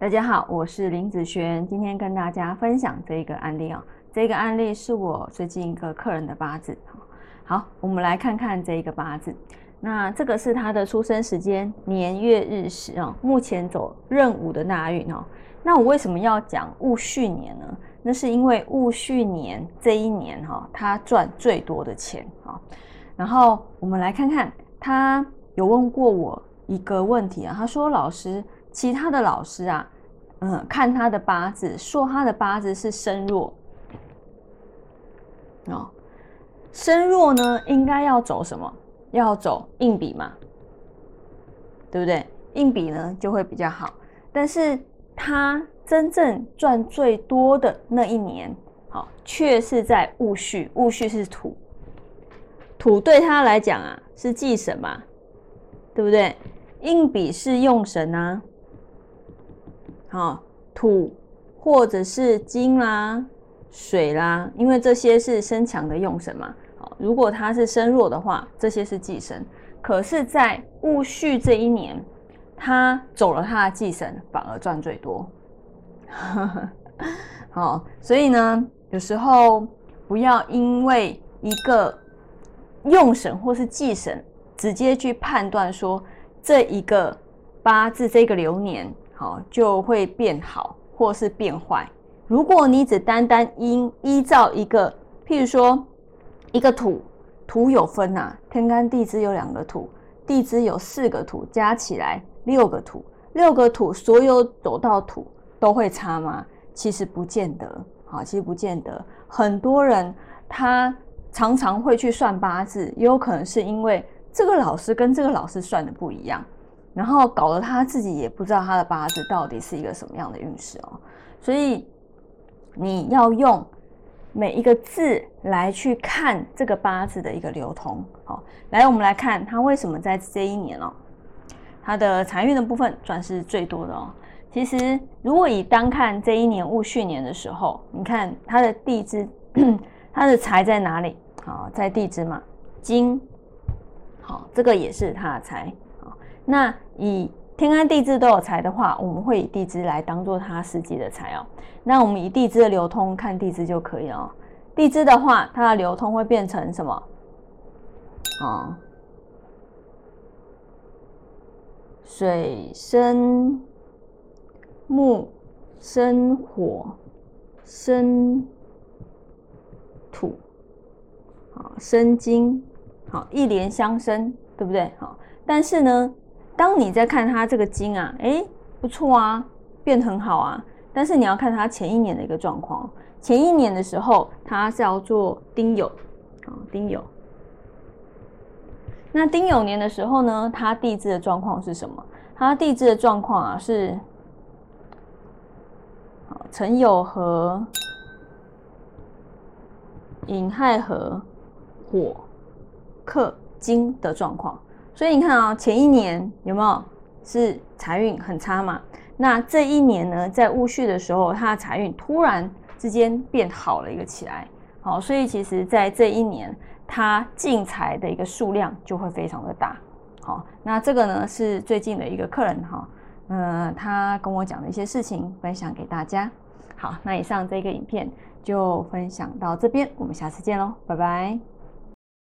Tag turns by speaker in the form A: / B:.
A: 大家好，我是林子璇，今天跟大家分享这一个案例哦。这个案例是我最近一个客人的八字。好，我们来看看这一个八字。那这个是他的出生时间、年月日时哦。目前走壬午的大运哦。那我为什么要讲戊戌年呢？那是因为戊戌年这一年哈，他赚最多的钱啊。然后我们来看看，他有问过我一个问题啊，他说：“老师。”其他的老师啊，嗯，看他的八字，说他的八字是身弱哦。身弱呢，应该要走什么？要走硬笔嘛，对不对？硬笔呢就会比较好。但是他真正赚最多的那一年，好，却是在戊戌。戊戌是土，土对他来讲啊是忌神嘛，对不对？硬笔是用神啊。好，土或者是金啦、水啦，因为这些是生强的用神嘛。好，如果它是生弱的话，这些是忌神。可是，在戊戌这一年，他走了他的忌神，反而赚最多。好，所以呢，有时候不要因为一个用神或是忌神，直接去判断说这一个八字这个流年。好，就会变好，或是变坏。如果你只单单依依照一个，譬如说一个土，土有分呐，天干地支有两个土，地支有四个土，加起来六个土，六个土所有走到土都会差吗？其实不见得。好，其实不见得。很多人他常常会去算八字，也有可能是因为这个老师跟这个老师算的不一样。然后搞得他自己也不知道他的八字到底是一个什么样的运势哦，所以你要用每一个字来去看这个八字的一个流通。好，来我们来看他为什么在这一年哦，他的财运的部分算是最多的哦。其实如果以单看这一年戊戌年的时候，你看他的地支，他的财在哪里？好，在地支嘛，金。好，这个也是他的财。那以天干地支都有财的话，我们会以地支来当做它实际的财哦。那我们以地支的流通看地支就可以了。地支的话，它的流通会变成什么？啊，水生木，生火，生土，好，生金，好，一连相生，对不对？好，但是呢？当你在看它这个金啊，哎，不错啊，变很好啊。但是你要看它前一年的一个状况。前一年的时候，它是要做丁酉，啊，丁酉。那丁酉年的时候呢，它地支的状况是什么？它地支的状况啊是，好，辰酉合，寅亥合，火克金的状况。所以你看啊，前一年有没有是财运很差嘛？那这一年呢，在戊戌的时候，他的财运突然之间变好了一个起来。好，所以其实在这一年，他进财的一个数量就会非常的大。好，那这个呢是最近的一个客人哈，嗯，他跟我讲的一些事情，分享给大家。好，那以上这个影片就分享到这边，我们下次见喽，拜拜。